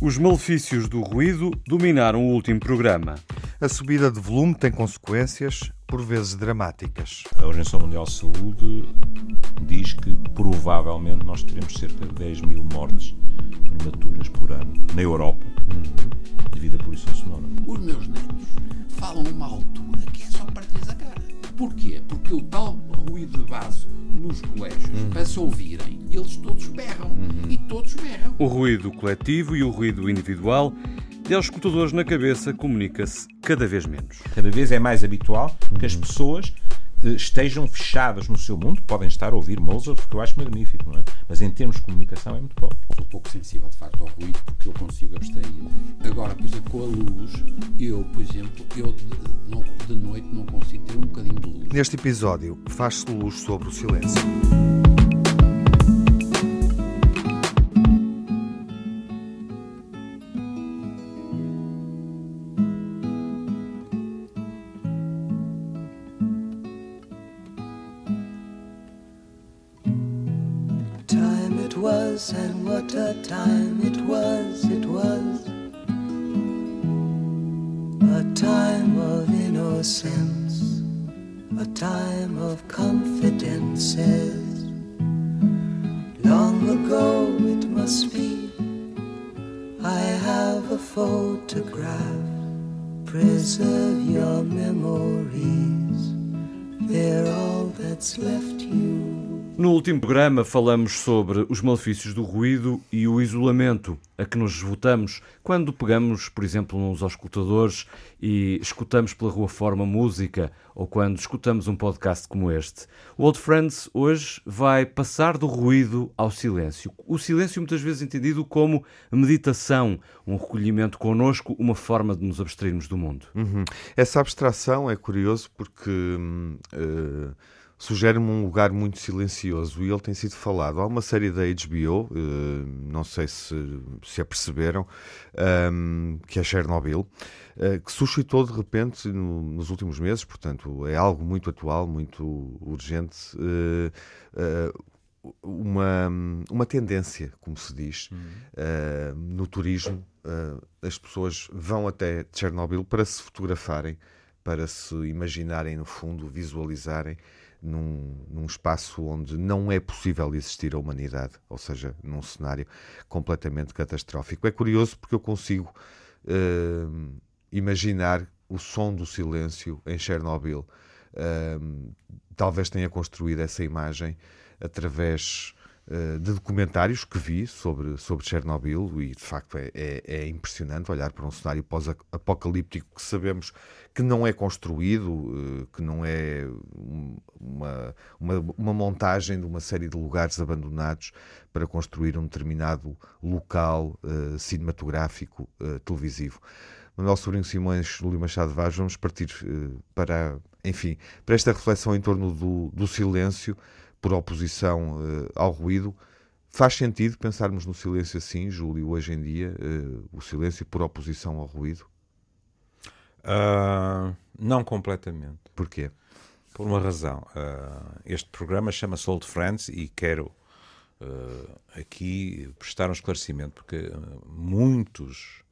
Os malefícios do ruído dominaram o último programa. A subida de volume tem consequências, por vezes dramáticas. A Organização Mundial de Saúde diz que provavelmente nós teremos cerca de 10 mil mortes prematuras por ano na Europa uhum. devido à poluição sonora. Os meus netos falam uma altura que é só partir a cara. Porquê? Porque o tal ruído de base nos colégios, uhum. para se ouvirem, eles todos berram. Uhum. E todos berram. O ruído coletivo e o ruído individual e aos escutadores na cabeça comunica-se cada vez menos. Cada vez é mais habitual que as pessoas eh, estejam fechadas no seu mundo, podem estar a ouvir Mozart, que eu acho magnífico, não é? Mas em termos de comunicação é muito pobre. Sou pouco sensível, de facto, ao ruído, porque eu consigo abstrair. Agora, por exemplo, com a luz, eu, por exemplo, eu de, não, de noite não consigo ter um bocadinho de luz. Neste episódio, faz-se luz sobre o silêncio. Programa falamos sobre os malefícios do ruído e o isolamento a que nos votamos quando pegamos, por exemplo, nos auscultadores e escutamos pela rua forma música ou quando escutamos um podcast como este. O Old Friends hoje vai passar do ruído ao silêncio. O silêncio muitas vezes entendido como meditação, um recolhimento connosco, uma forma de nos abstrairmos do mundo. Uhum. Essa abstração é curioso porque... Uh sugere-me um lugar muito silencioso e ele tem sido falado. Há uma série da HBO, eh, não sei se se aperceberam, ehm, que é Chernobyl, eh, que suscitou de repente nos últimos meses, portanto é algo muito atual, muito urgente, eh, uma, uma tendência, como se diz, uhum. no turismo. as pessoas vão até Chernobyl para se fotografarem, para se imaginarem no fundo, visualizarem num, num, espaço onde não é possível existir a humanidade, ou seja, num cenário completamente catastrófico. É curioso porque eu consigo uh, imaginar o som do silêncio em Chernobyl. Uh, talvez tenha construído essa imagem através de documentários que vi sobre, sobre Chernobyl e de facto é, é, é impressionante olhar para um cenário pós-apocalíptico que sabemos que não é construído, eh, que não é uma, uma, uma, montagem de uma série de lugares abandonados para construir um determinado local uh, cinematográfico uh, televisivo. Manuel Sobrinho Simões, Lúcio Machado Vaz, vamos partir uh, para, enfim, para esta reflexão em torno do, do silêncio por oposição ao ruído. Faz sentido pensarmos no silêncio assim, Júlio, hoje em dia, o silêncio por oposição ao ruído? Uh, não completamente. Porquê? Por uma razão. Uh, este programa chama-se Old Friends e quero uh, aqui prestar um esclarecimento, porque muitos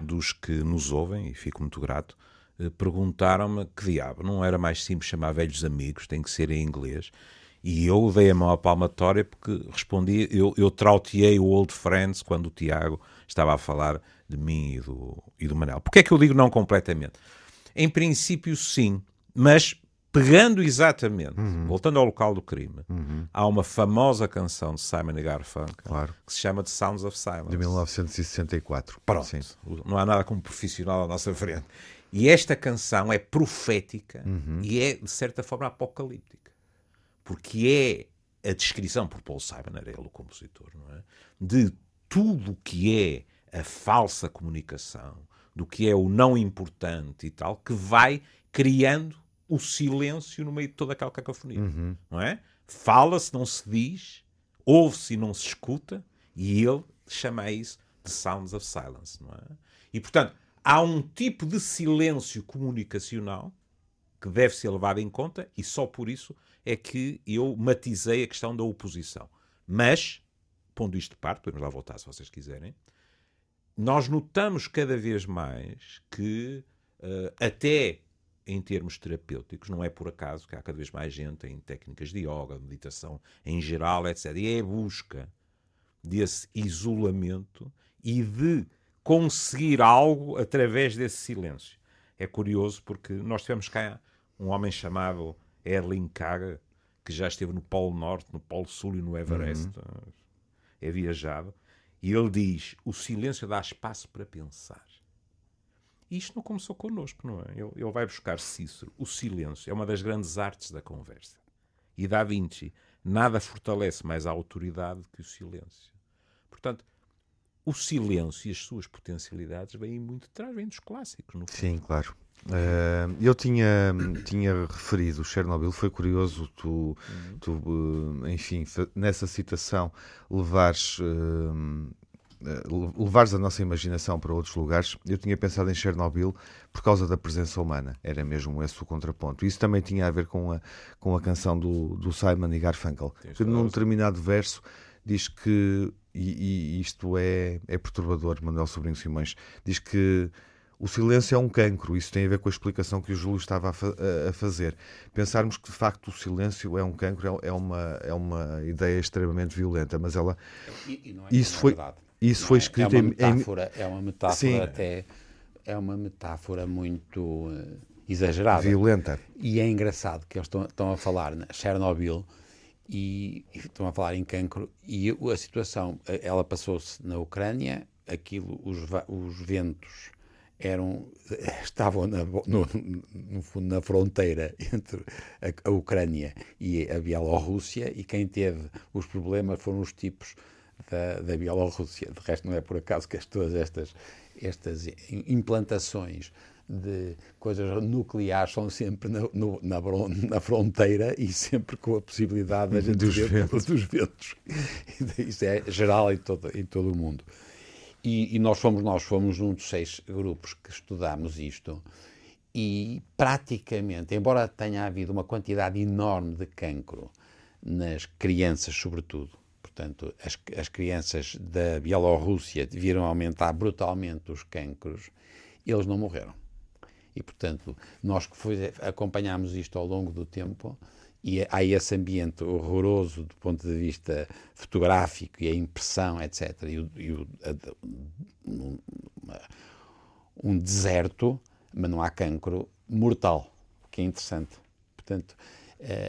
dos que nos ouvem, e fico muito grato, perguntaram-me que diabo, não era mais simples chamar velhos amigos, tem que ser em inglês. E eu dei a mão à palmatória porque respondi, eu, eu trauteei o Old Friends quando o Tiago estava a falar de mim e do, e do Manel. Porquê é que eu digo não completamente? Em princípio, sim, mas pegando exatamente, uhum. voltando ao local do crime, uhum. há uma famosa canção de Simon e Garfunkel claro. que se chama The Sounds of Silence. De 1964. Pronto. Sim. Não há nada como profissional à nossa frente. E esta canção é profética uhum. e é, de certa forma, apocalíptica. Porque é a descrição por Paul Simon, era ele o compositor, não é? de tudo o que é a falsa comunicação, do que é o não importante e tal, que vai criando o silêncio no meio de toda aquela cacofonia. Uhum. Não é? Fala-se, não se diz, ouve-se e não se escuta, e ele chama isso de sounds of silence. Não é? E, portanto, há um tipo de silêncio comunicacional que deve ser levado em conta, e só por isso é que eu matizei a questão da oposição. Mas, pondo isto de parte, podemos lá voltar se vocês quiserem, nós notamos cada vez mais que, uh, até em termos terapêuticos, não é por acaso que há cada vez mais gente em técnicas de yoga, meditação em geral, etc. E é a busca desse isolamento e de conseguir algo através desse silêncio. É curioso porque nós tivemos cá um homem chamado Erling Kaga, que já esteve no Polo Norte, no Polo Sul e no Everest, uhum. é viajado, e ele diz: o silêncio dá espaço para pensar. E isto não começou connosco, não é? Ele, ele vai buscar Cícero. O silêncio é uma das grandes artes da conversa. E Da Vinci, nada fortalece mais a autoridade que o silêncio. Portanto, o silêncio e as suas potencialidades vêm muito de trás, vêm dos clássicos, no fundo. Sim, claro. Uh, eu tinha, tinha referido Chernobyl, foi curioso tu, uhum. tu uh, enfim, nessa citação levares uh, eh, levares a nossa imaginação para outros lugares, eu tinha pensado em Chernobyl por causa da presença humana, era mesmo esse o contraponto. Isso também tinha a ver com a, com a canção do, do Simon e Garfunkel, que num determinado verso diz que, e, e isto é, é perturbador, Manuel Sobrinho Simões, diz que o silêncio é um cancro. Isso tem a ver com a explicação que o Júlio estava a, fa a, fazer. Pensarmos que de facto o silêncio é um cancro é, é uma, é uma ideia extremamente violenta, mas ela. E, e é isso foi. Verdade. Isso foi é? escrito é uma metáfora, em... É uma metáfora Sim. até. É uma metáfora muito uh, exagerada. Violenta. E é engraçado que eles estão, estão a falar na Chernobyl e, e, estão a falar em cancro e a situação, eh, ela passou-se na Ucrânia, aquilo, os, os ventos eram estavam na, no, no fundo na fronteira entre a, a, Ucrânia e a Bielorrússia e quem teve os problemas foram os tipos da, da Bielorrússia. De resto, não é por acaso que todas estas, estas implantações de coisas nucleares são sempre na, no, na, na, fronteira e sempre com a possibilidade da gente dos ventos. dos ventos. Isso é geral em todo, em todo o mundo. E, e, nós fomos nós fomos um dos seis grupos que estudamos isto e praticamente, embora tenha havido uma quantidade enorme de cancro nas crianças, sobretudo, Portanto, as, as crianças da Bielorrússia viram aumentar brutalmente os cancros, eles não morreram. E, portanto, nós que acompanhámos isto ao longo do tempo, e há esse ambiente horroroso do ponto de vista fotográfico e a impressão, etc., e, o, e o, a, um, um deserto, mas não há cancro mortal, o que é interessante. Portanto,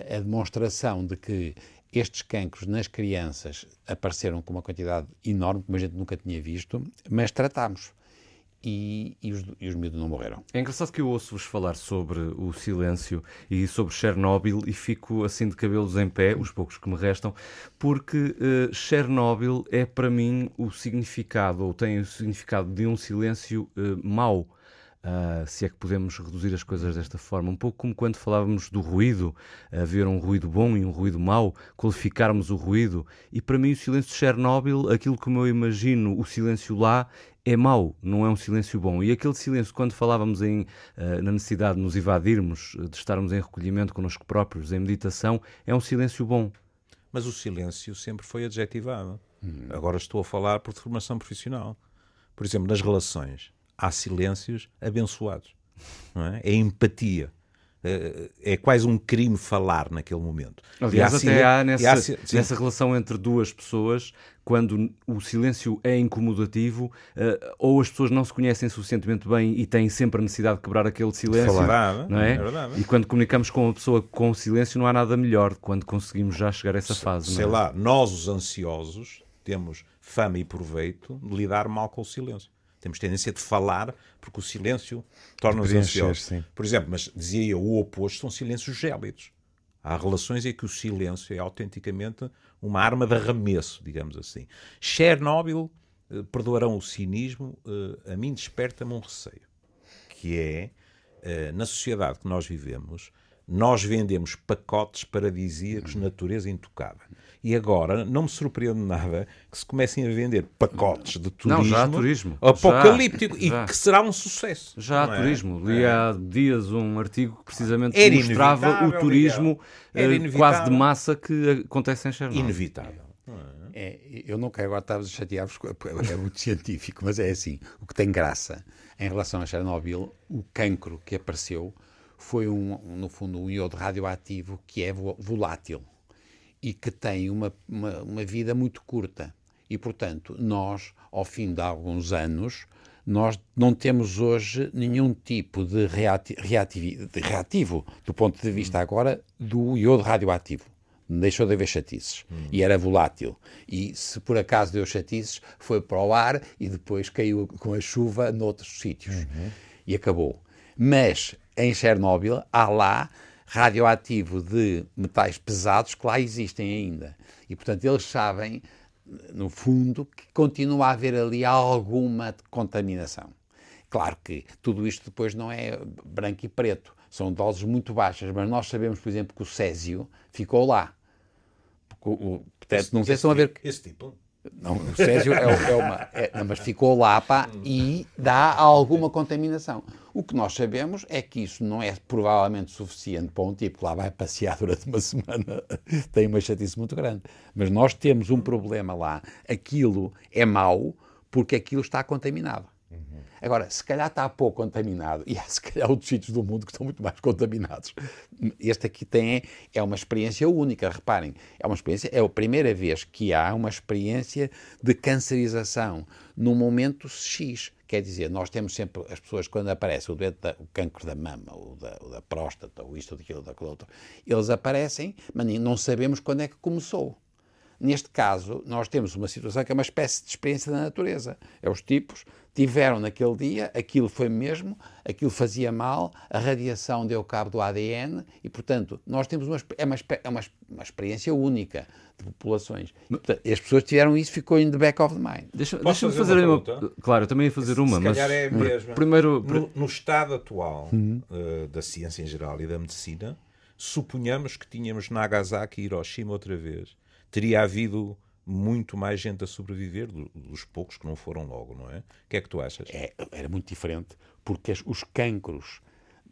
a demonstração de que estes cancros nas crianças apareceram com uma quantidade enorme, como a gente nunca tinha visto, mas tratámos. E, e, os, e os miúdos não morreram. É engraçado que eu ouço-vos falar sobre o silêncio e sobre Chernobyl e fico assim de cabelos em pé, os poucos que me restam, porque uh, Chernobyl é para mim o significado, ou tem o significado de um silêncio uh, mau Uh, se é que podemos reduzir as coisas desta forma. Um pouco como quando falávamos do ruído, haver um ruído bom e um ruído mau, qualificarmos o ruído. E para mim, o silêncio de Chernobyl, aquilo como eu imagino o silêncio lá, é mau, não é um silêncio bom. E aquele silêncio, quando falávamos em, uh, na necessidade de nos evadirmos, de estarmos em recolhimento connosco próprios, em meditação, é um silêncio bom. Mas o silêncio sempre foi adjetivado. Hum. Agora estou a falar por formação profissional. Por exemplo, nas relações há silêncios abençoados. É? é? empatia. É, é quase um crime falar naquele momento. Aliás, até há nessa, há, nessa relação entre duas pessoas, quando o silêncio é incomodativo, uh, ou as pessoas não se conhecem suficientemente bem e têm sempre a necessidade de quebrar aquele silêncio. Falar. Não é? é verdade. E quando comunicamos com uma pessoa com silêncio, não há nada melhor quando conseguimos já chegar a essa fase. Sei é? lá, nós os ansiosos temos fama e proveito de lidar mal com o silêncio. Temos tendência de falar porque o silêncio torna-nos ansiosos. Sim. Por exemplo, mas dizia eu, o oposto são silêncios gélidos. Há relações em que o silêncio é autenticamente uma arma de arremesso, digamos assim. Chernobyl, eh, perdoarão o cinismo, eh, a mim desperta-me um receio, que é, eh, na sociedade que nós vivemos, nós vendemos pacotes paradisíacos, natureza intocada. E agora não me surpreende nada que se comecem a vender pacotes de turismo, não, já há turismo. apocalíptico já, já. e que será um sucesso. Já há é? turismo. Li é. há dias um artigo que precisamente Era mostrava o turismo eh, quase de massa que acontece em Chernobyl. Inevitável. É, eu não quero agora estar a chatear-vos, é muito científico, mas é assim. O que tem graça em relação a Chernobyl, o cancro que apareceu foi, um, no fundo, um iodo radioativo que é volátil e que tem uma, uma, uma vida muito curta. E, portanto, nós, ao fim de alguns anos, nós não temos hoje nenhum tipo de, reati reativo, de reativo do ponto de vista agora do iodo radioativo. Deixou de haver chatices. Hum. E era volátil. E se por acaso deu chatices, foi para o ar e depois caiu com a chuva noutros sítios. Uhum. E acabou. Mas em Chernobyl há lá radioativo de metais pesados que lá existem ainda. E portanto eles sabem no fundo, que continua a haver ali alguma contaminação. Claro que tudo isto depois não é branco e preto, são doses muito baixas, mas nós sabemos, por exemplo, que o césio ficou lá. Portanto, não sei se estão a ver. Esse tipo? Não, o Césio é, é uma. É, não, mas ficou lá pá, e dá alguma contaminação. O que nós sabemos é que isso não é provavelmente suficiente para um tipo que lá vai passear durante uma semana, tem uma chatice muito grande. Mas nós temos um problema lá. Aquilo é mau porque aquilo está contaminado. Agora, se calhar está pouco contaminado, e há se calhar outros sítios do mundo que estão muito mais contaminados. Este aqui tem, é uma experiência única, reparem, é uma experiência, é a primeira vez que há uma experiência de cancerização num momento X. Quer dizer, nós temos sempre as pessoas, quando aparece o, da, o cancro da mama, ou da, ou da próstata, ou isto, ou daquilo, daquilo outro, eles aparecem, mas não sabemos quando é que começou. Neste caso, nós temos uma situação que é uma espécie de experiência da natureza. É os tipos tiveram naquele dia, aquilo foi mesmo, aquilo fazia mal, a radiação deu cabo do ADN e, portanto, nós temos uma, é uma, é uma, uma experiência única de populações. E, portanto, as pessoas tiveram isso, ficou in the back of the mind. Deixa-me deixa fazer, uma, uma Claro, eu também ia fazer uma, Se mas. calhar é a mesma. Primeiro, no, no estado atual uhum. uh, da ciência em geral e da medicina, suponhamos que tínhamos Nagasaki e Hiroshima outra vez. Teria havido muito mais gente a sobreviver dos poucos que não foram logo, não é? O que é que tu achas? É, era muito diferente, porque os cancros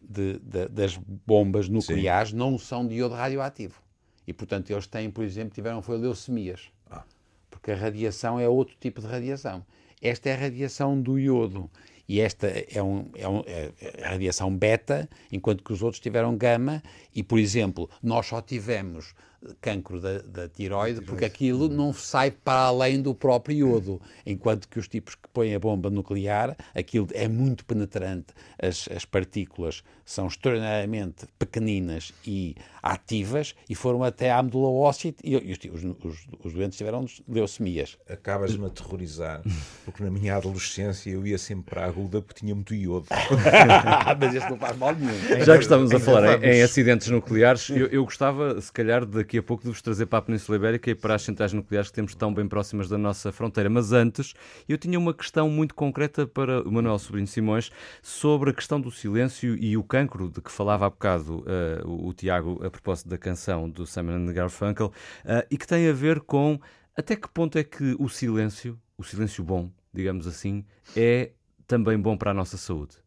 de, de, das bombas nucleares Sim. não são de iodo radioativo. E, portanto, eles têm, por exemplo, tiveram foi leucemias. Ah. Porque a radiação é outro tipo de radiação. Esta é a radiação do iodo. E esta é, um, é, um, é a radiação beta, enquanto que os outros tiveram gama. E, por exemplo, nós só tivemos cancro da, da tiroide, porque aquilo não sai para além do próprio iodo, enquanto que os tipos que põem a bomba nuclear, aquilo é muito penetrante, as, as partículas são extraordinariamente pequeninas e ativas e foram até à medula óssea e, e os, os, os, doentes tiveram leucemias. Acabas-me a aterrorizar, porque na minha adolescência eu ia sempre para a aguda porque tinha muito iodo. Mas isso não faz mal nenhum. Já que estamos a falar em, em acidentes nucleares, eu, eu gostava, se calhar, de daqui a pouco de vos trazer para a Península Ibérica e para as centrais nucleares que temos tão bem próximas da nossa fronteira. Mas antes, eu tinha uma questão muito concreta para o Manuel Sobrinho Simões sobre a questão do silêncio e o cancro de que falava há bocado uh, o, o, Tiago a propósito da canção do Simon Garfunkel uh, e que tem a ver com até que ponto é que o silêncio, o silêncio bom, digamos assim, é também bom para a nossa saúde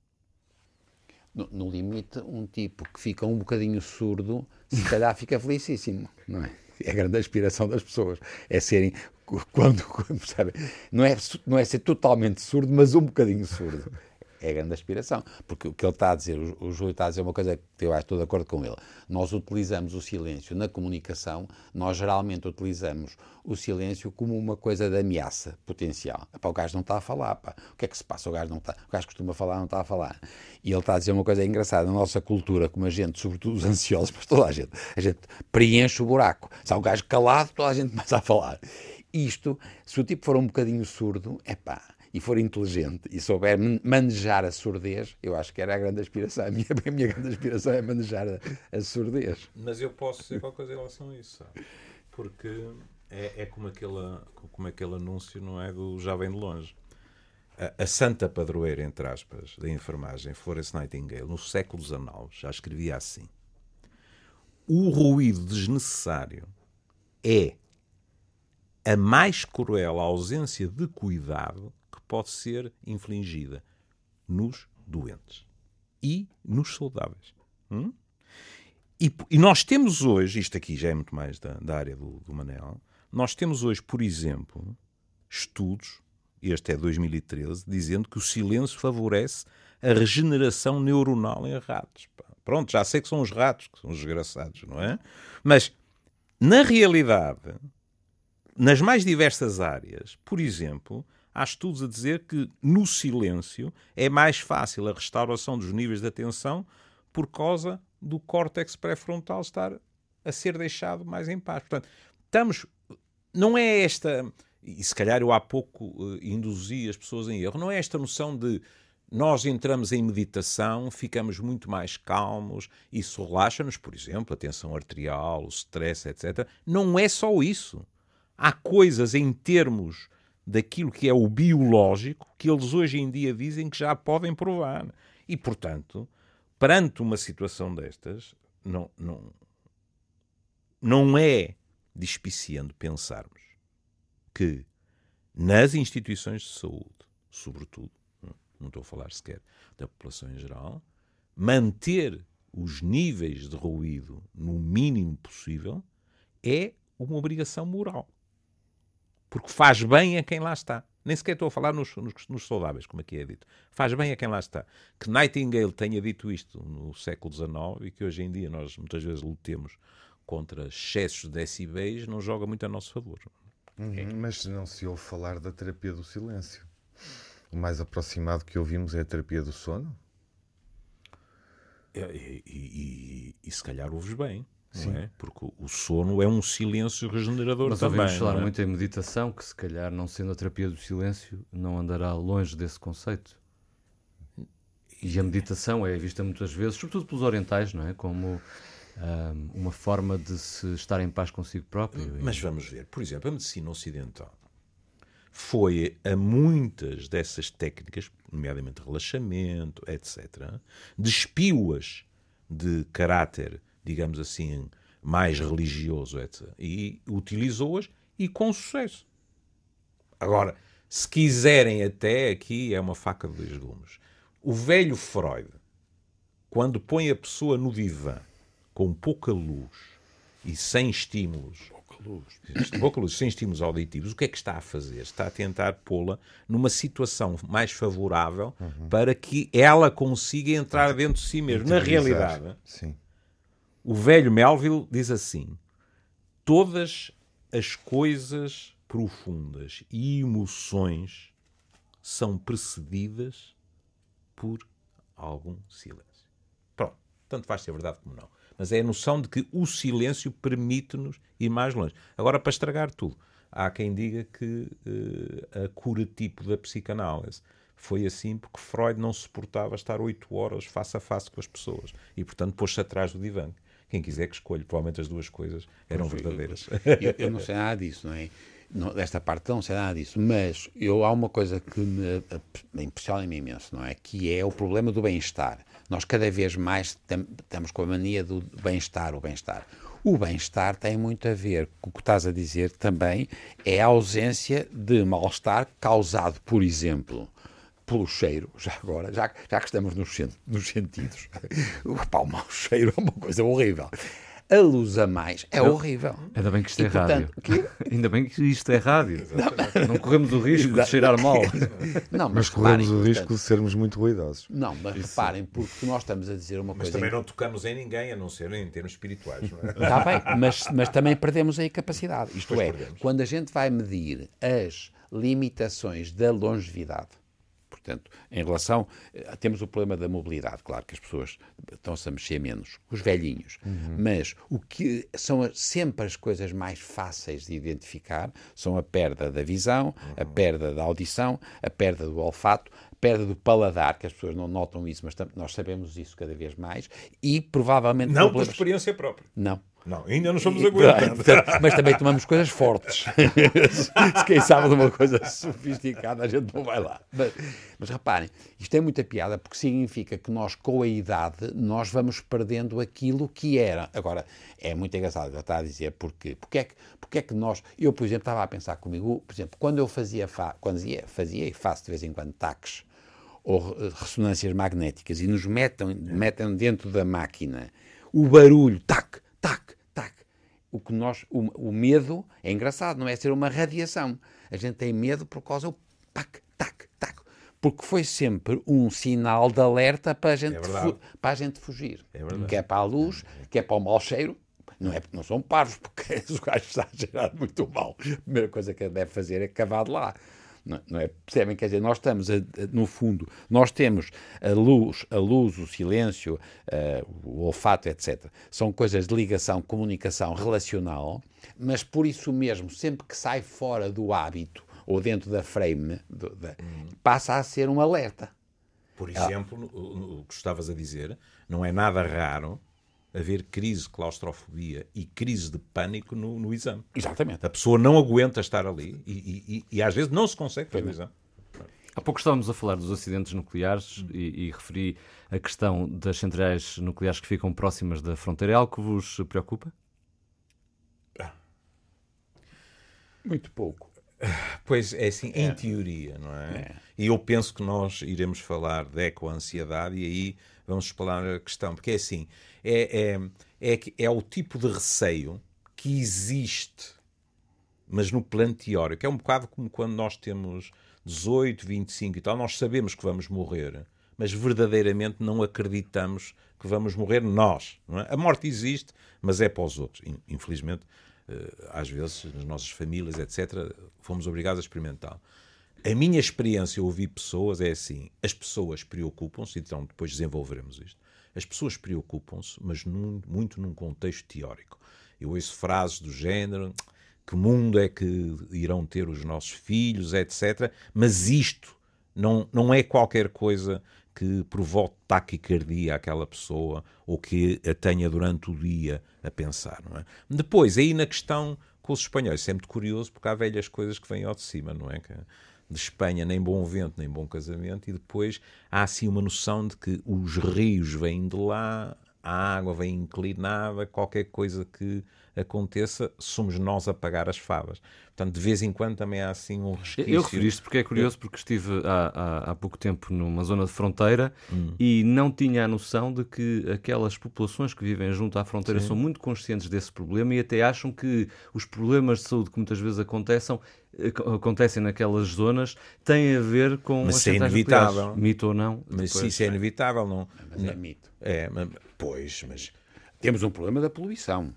no, no, limite, um tipo que fica um bocadinho surdo, se calhar fica felicíssimo, não é? É a grande aspiração das pessoas, é serem, quando, quando sabe, não é, não é ser totalmente surdo, mas um bocadinho surdo é a grande aspiração. Porque o que ele está a dizer, o, o Júlio está a dizer uma coisa que eu estou de acordo com ele. Nós utilizamos o silêncio na comunicação, nós geralmente utilizamos o silêncio como uma coisa de ameaça potencial. O gajo não está a falar, pá. o que é que se passa? O gajo, não está, o gajo costuma falar, não está a falar. E ele está a dizer uma coisa engraçada. Na nossa cultura, como a gente, sobretudo os ansiosos, mas toda a gente, a gente preenche o buraco. Se há um gajo calado, toda a gente começa a falar. Isto, se o tipo for um bocadinho surdo, é pá, e for inteligente e souber manejar a surdez, eu acho que era a grande aspiração. A minha, a minha grande aspiração é manejar a, a surdez. Mas eu posso dizer qualquer coisa em relação a isso, sabe? porque é, é como, aquele, como aquele anúncio, não é? Do Já Vem de Longe. A, a santa padroeira, entre aspas, da enfermagem, Florence Nightingale, no século XIX, já escrevia assim: O ruído desnecessário é a mais cruel ausência de cuidado pode ser infligida nos doentes e nos saudáveis. Hum? E, e, nós temos hoje, isto aqui já é muito mais da, da área do, do Manel, Nós temos hoje, por exemplo, estudos, este é 2013, dizendo que o silêncio favorece a regeneração neuronal em ratos. Pronto, já sei que são os ratos que são os desgraçados, não é? Mas, na realidade, nas mais diversas áreas, por exemplo, há estudos a dizer que no silêncio é mais fácil a restauração dos níveis de atenção por causa do córtex pré-frontal estar a ser deixado mais em paz. Portanto, estamos. Não é esta. E se calhar eu há pouco uh, induzi as pessoas em erro. Não é esta noção de nós entramos em meditação, ficamos muito mais calmos, isso relaxa-nos, por exemplo, a tensão arterial, o stress, etc. Não é só isso. Há coisas em termos daquilo que é o biológico que eles hoje em dia dizem que já podem provar. E, portanto, perante uma situação destas, não, não, não é despiciando pensarmos que nas instituições de saúde, sobretudo, não estou a falar sequer da população em geral, manter os níveis de ruído no mínimo possível é uma obrigação moral. Porque faz bem a quem lá está. Nem sequer estou a falar nos, nos, nos, saudáveis, como aqui é dito. Faz bem a quem lá está. Que Nightingale tenha dito isto no século XIX e que hoje em dia nós muitas vezes lutemos contra excessos de decibéis, não joga muito a nosso favor. Uhum, é. Mas não se ouve falar da terapia do silêncio. O mais aproximado que ouvimos é a terapia do sono? E, e, e, e se calhar ouves bem. Sim. É? Porque o sono é um silêncio regenerador Mas também. Mas falar é? muito em meditação, que se calhar, não sendo a terapia do silêncio, não andará longe desse conceito. E a meditação é vista muitas vezes, sobretudo pelos orientais, não é? Como um, uma forma de se estar em paz consigo próprio. Mas vamos ver, por exemplo, a medicina ocidental foi a muitas dessas técnicas, nomeadamente relaxamento, etc., despiu-as de caráter, digamos assim, mais religioso, etc., e utilizou-as e com sucesso. Agora, se quiserem até aqui, é uma faca de dois gumes. O velho Freud, quando põe a pessoa no divã com pouca luz e sem estímulos, pouca luz, pouca luz, sem estímulos auditivos, o que é que está a fazer? Está a tentar pô-la numa situação mais favorável uhum. para que ela consiga entrar dentro de si mesma. Na realidade, Sim. O velho Melville diz assim: todas as coisas profundas e emoções são precedidas por algum silêncio. Pronto, tanto faz ser verdade como não mas é a noção de que o silêncio permite-nos ir mais longe. Agora, para estragar tudo, há quem diga que uh, a cura tipo da psicanálise foi assim porque Freud não suportava estar oito horas face a face com as pessoas e, portanto, pôs-se atrás do divã. Quem quiser que escolha, provavelmente as duas coisas eram verdadeiras. Eu, eu, não sei nada disso, não é? Não, desta parte não sei nada disso, mas eu, há uma coisa que me, me impressiona imenso, não é? Que é o problema do bem-estar. Nós cada vez mais estamos com a mania do bem-estar, o bem-estar. O bem-estar tem muito a ver com o que estás a dizer também, é a ausência de mal-estar causado, por exemplo, pelo cheiro, já agora, já, já que estamos nos, nos sentidos. O mau cheiro é uma coisa horrível a luz a mais é horrível. Ainda bem que isto e, é portanto, rádio. Que... Ainda bem que isto é rádio. Não, não corremos o risco de cheirar mal. Não, mas, mas corremos o risco portanto, de sermos muito ruidosos. Não, mas Isso. reparem, porque nós estamos a dizer uma mas coisa. Mas também não tocamos em ninguém, a não ser em termos espirituais. Não é? Está bem, mas, mas também perdemos aí capacidade. Isto pois é, perdemos. quando a gente vai medir as limitações da longevidade Portanto, em relação. Eh, temos o problema da mobilidade, claro que as pessoas estão-se a mexer menos, os velhinhos. Uhum. Mas o que são sempre as coisas mais fáceis de identificar são a perda da visão, uhum. a perda da audição, a perda do olfato, a perda do paladar, que as pessoas não notam isso, mas nós sabemos isso cada vez mais, e provavelmente. Não problemas... por experiência própria. Não. Não, ainda não somos aguentando. Mas também tomamos coisas fortes. Se quem sabe de uma coisa sofisticada, a gente não vai lá. Mas, mas, reparem, isto é muita piada porque significa que nós, com a idade, nós vamos perdendo aquilo que era. Agora, é muito engraçado, já está a dizer, porque, porque, é que, porque é que nós... Eu, por exemplo, estava a pensar comigo, por exemplo, quando eu fazia, fa, quando fazia e faço de vez em quando taques ou ressonâncias magnéticas e nos metem, metem dentro da máquina o barulho, tac. O que nós, o, o, medo é engraçado, não é ser uma radiação. A gente tem medo por causa do tac, tac, tac. Porque foi sempre um sinal de alerta para a gente, é para a gente fugir. É que é para a luz, que é para o mau cheiro. Não, é, não são parvos, porque os gajos estão a gerar muito mal. A primeira coisa que deve fazer é cavar de lá. Não, não é? Percebem? Quer dizer, nós estamos, a, a, no fundo, nós temos a luz, a luz, o silêncio, uh, o olfato, etc. São coisas de ligação, comunicação relacional, mas por isso mesmo, sempre que sai fora do hábito ou dentro da frame, do, da, hum. passa a ser um alerta. Por exemplo, ah. o que estavas a dizer, não é nada raro haver crise de claustrofobia e crise de pânico no, no exame. Exatamente. A pessoa não aguenta estar ali e, e, e às vezes não se consegue fazer o exame. Há pouco estávamos a falar dos acidentes nucleares e, e, referi a questão das centrais nucleares que ficam próximas da fronteira. É algo que vos preocupa? Muito pouco. Pois é assim, é. em teoria, não é? é? E eu penso que nós iremos falar de ecoansiedade e aí vamos explorar a questão, porque é assim, é, é, é, é o tipo de receio que existe, mas no plano teórico. É um bocado como quando nós temos 18, 25 e tal, nós sabemos que vamos morrer, mas verdadeiramente não acreditamos que vamos morrer nós. É? A morte existe, mas é para os outros. Infelizmente, às vezes, nas nossas famílias, etc., fomos obrigados a experimentá-lo. A minha experiência, eu ouvi pessoas, é assim: as pessoas preocupam-se, então depois desenvolveremos isto. As pessoas preocupam-se, mas num, muito num contexto teórico. Eu ouço frases do género: que mundo é que irão ter os nossos filhos, etc. Mas isto não, não é qualquer coisa que provoque taquicardia àquela pessoa ou que a tenha durante o dia a pensar. Não é? Depois, aí na questão com os espanhóis, muito curioso porque há velhas coisas que vêm ao de cima, não é? Que, de Espanha, nem bom vento, nem bom casamento, e depois há assim uma noção de que os rios vêm de lá, a água vem inclinada, qualquer coisa que aconteça, somos nós a pagar as favas. Portanto, de vez em quando também há assim um resquício. Eu referi isto porque é curioso, porque estive há, há, há pouco tempo numa zona de fronteira hum. e não tinha a noção de que aquelas populações que vivem junto à fronteira Sim. são muito conscientes desse problema e até acham que os problemas de saúde que muitas vezes acontecem acontecem naquelas zonas têm a ver com mas as é inevitável nucleares. mito ou não mas depois, isso é inevitável não mas é mito é mas, pois mas temos um problema da poluição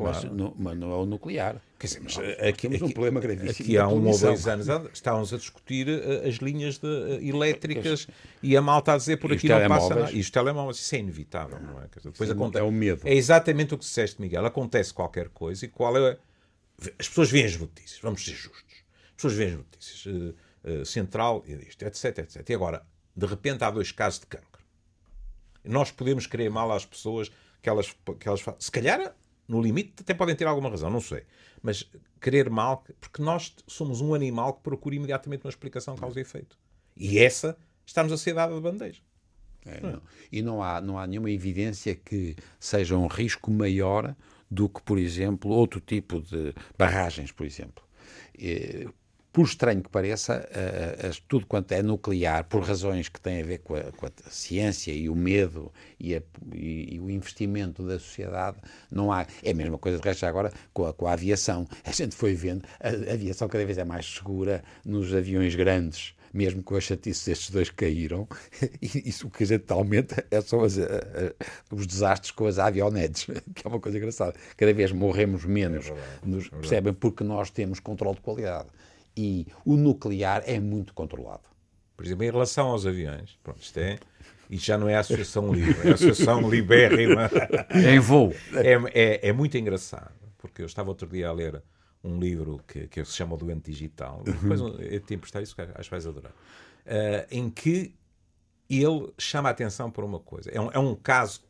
Claro. Mas, no, mas não é o nuclear. Quer dizer, mas aqui, temos aqui, um problema gravíssimo. Aqui há um ou dois anos estávamos a discutir uh, as linhas de, uh, elétricas e a malta a dizer por aqui não passa nada. E os telemóveis, isso é inevitável, não é? Dizer, depois acontece, é o medo. É exatamente o que disseste, Miguel. Acontece qualquer coisa e qual é. As pessoas veem as notícias, vamos ser justos. As pessoas veem as notícias. Uh, central, isto, etc, etc. E agora, de repente, há dois casos de cancro. Nós podemos querer mal às pessoas que elas, que elas Se calhar no limite, até podem ter alguma razão, não sei. Mas querer mal, porque nós somos um animal que procura imediatamente uma explicação causa e efeito. E essa está-nos a ser dada de bandeja. É, não. E não há, não há nenhuma evidência que seja um risco maior do que, por exemplo, outro tipo de barragens, por exemplo por estranho que pareça, tudo quanto é nuclear, por razões que têm a ver com a, com a ciência e o medo e, a, e, e, o investimento da sociedade, não há. É a mesma coisa de resto agora com a, com a aviação. A gente foi vendo, a, aviação cada vez é mais segura nos aviões grandes. Mesmo com a chatice destes dois caíram, isso que a gente aumenta é só as, os desastres com as avionetes, que é uma coisa engraçada. Cada vez morremos menos, é verdade, nos, é percebem? Porque nós temos controle de qualidade e o nuclear é muito controlado. Por exemplo, em relação aos aviões, pronto, isto é. Isto já não é a Associação Livre, é a Associação Libérrima. É em voo. É, é, é, muito engraçado, porque eu estava outro dia a ler um livro que, que se chama O Doente Digital, depois eu te emprestar isso, acho que vais adorar, uh, em que ele chama a atenção para uma coisa. É um, é um caso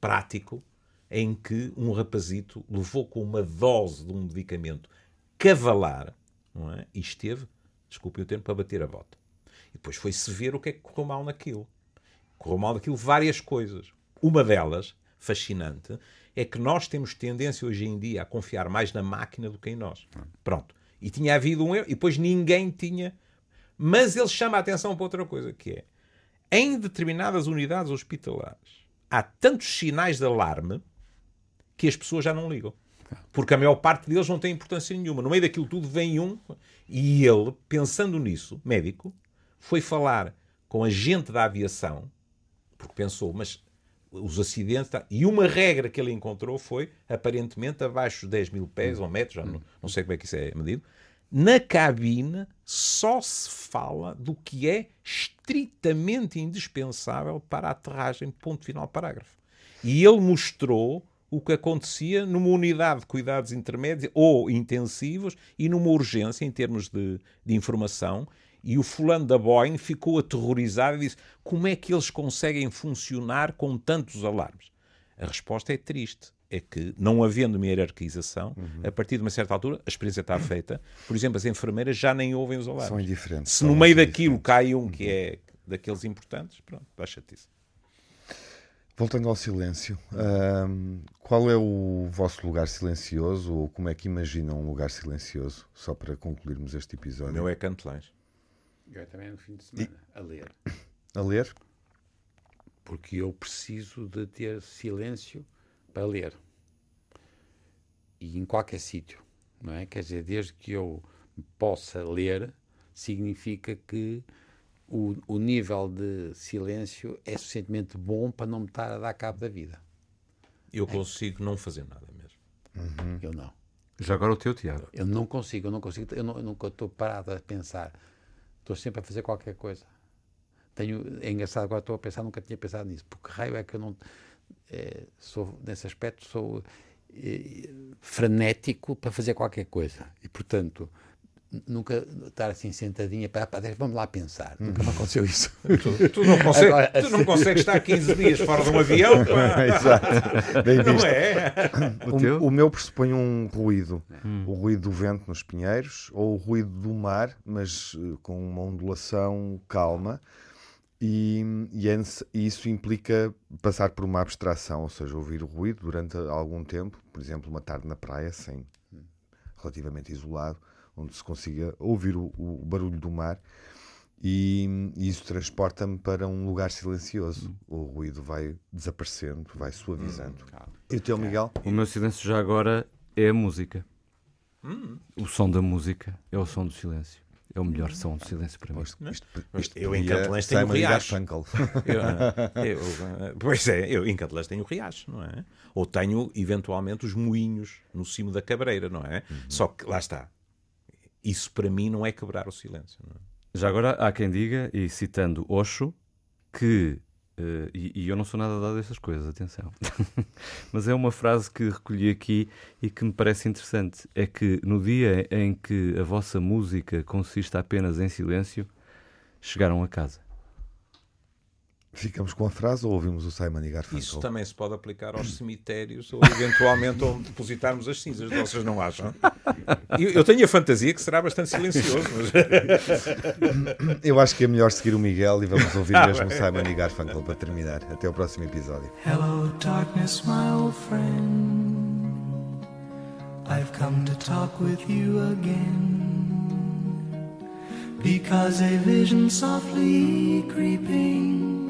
prático em que um rapazito levou com uma dose de um medicamento cavalar não é? E esteve, desculpe o termo, para bater a bota. E depois foi-se ver o que é que correu mal naquilo. Correu mal naquilo várias coisas. Uma delas, fascinante, é que nós temos tendência hoje em dia a confiar mais na máquina do que em nós. Pronto. E tinha havido um erro, e depois ninguém tinha. Mas ele chama a atenção para outra coisa, que é em determinadas unidades hospitalares há tantos sinais de alarme que as pessoas já não ligam. Porque a maior parte deles não tem importância nenhuma. No meio daquilo tudo vem um, e ele, pensando nisso, médico, foi falar com a gente da aviação, porque pensou, mas os acidentes. E uma regra que ele encontrou foi, aparentemente, abaixo de 10 mil pés ou metros, já não, não sei como é que isso é medido, na cabine só se fala do que é estritamente indispensável para a aterragem, ponto final, parágrafo. E ele mostrou o que acontecia numa unidade de cuidados intermédios ou intensivos e numa urgência em termos de, de informação. E o fulano da Boeing ficou aterrorizado e disse: como é que eles conseguem funcionar com tantos alarmes? A resposta é triste. É que, não havendo uma hierarquização, a partir de uma certa altura, a experiência está feita. Por exemplo, as enfermeiras já nem ouvem os alarmes. São indiferentes. Se no meio daquilo cai um que é daqueles importantes, pronto, dá chatice. Voltando ao silêncio, ahm, qual é o vosso lugar silencioso ou como é que imaginam um lugar silencioso? Só para concluirmos este O episódio. meu é Cantelães. Eu também no fim de semana, a ler. A ler? Porque eu preciso de ter silêncio para ler. E em qualquer sítio, não é? Quer dizer, desde que eu possa ler, significa que o, o nível de silêncio é suficientemente bom para não me estar a dar cabo da vida. Eu consigo não fazer nada mesmo. Eu não. Já agora o teu, Tiago. Eu não consigo, eu não consigo, eu, não, eu nunca estou parado a pensar. Estou sempre a fazer qualquer coisa. Tenho, é engraçado, agora estou a pensar, nunca tinha pensado nisso. Porque raio é que eu não. eh, sou, nesse aspecto, sou eh, frenético para fazer qualquer coisa. E, portanto, nunca estar assim sentadinha para, para vamos lá pensar. Nunca me aconteceu isso. Tu, tu não consegues, Agora, tu não consegues estar 15 dias fora de um avião, pá. Exato. Bem não visto. é? O? O, o meu pressupõe um ruído. O ruído do vento nos pinheiros ou o ruído do mar, mas eh, com uma ondulação calma. E, e é e isso implica passar por uma abstração, ou seja, ouvir o ruído durante algum tempo, por exemplo, uma tarde na praia, sem relativamente isolado, onde se consiga ouvir o, o barulho do mar. E, e isso transporta-me para um lugar silencioso. O ruído vai desaparecendo, vai suavizando. E o teu, Miguel? O meu silêncio já agora é a música. O som da música é o som do silêncio. É o melhor som do silêncio para mim. Isto, isto, Mas isto eu em podia Cantelães tenho e riacho. Eu, ah, eu, ah, pois é, eu em Cantelães tenho riacho, não é? Ou tenho, eventualmente, os moinhos no cimo da cabreira, não é? Só que, lá está. Isso para mim não é quebrar o silêncio. É? Já agora há quem diga, e citando Osho, que. eh, e, e eu não sou nada dado a essas coisas, atenção. Mas é uma frase que recolhi aqui e que me parece interessante. É que no dia em que a vossa música consiste apenas em silêncio, chegaram a casa. Ficamos com a frase ou ouvimos o Simon e Garfunkel? Isso também se pode aplicar aos cemitérios ou eventualmente onde depositarmos as cinzas, vocês não acham? Eu, eu tenho a fantasia que será bastante silencioso, mas Eu acho que é melhor seguir o Miguel e vamos ouvir mesmo o Simon e Garfunkel para terminar. Até o próximo episódio. Hello, darkness, my old friend. I've come to talk with you again. Because a vision softly creeping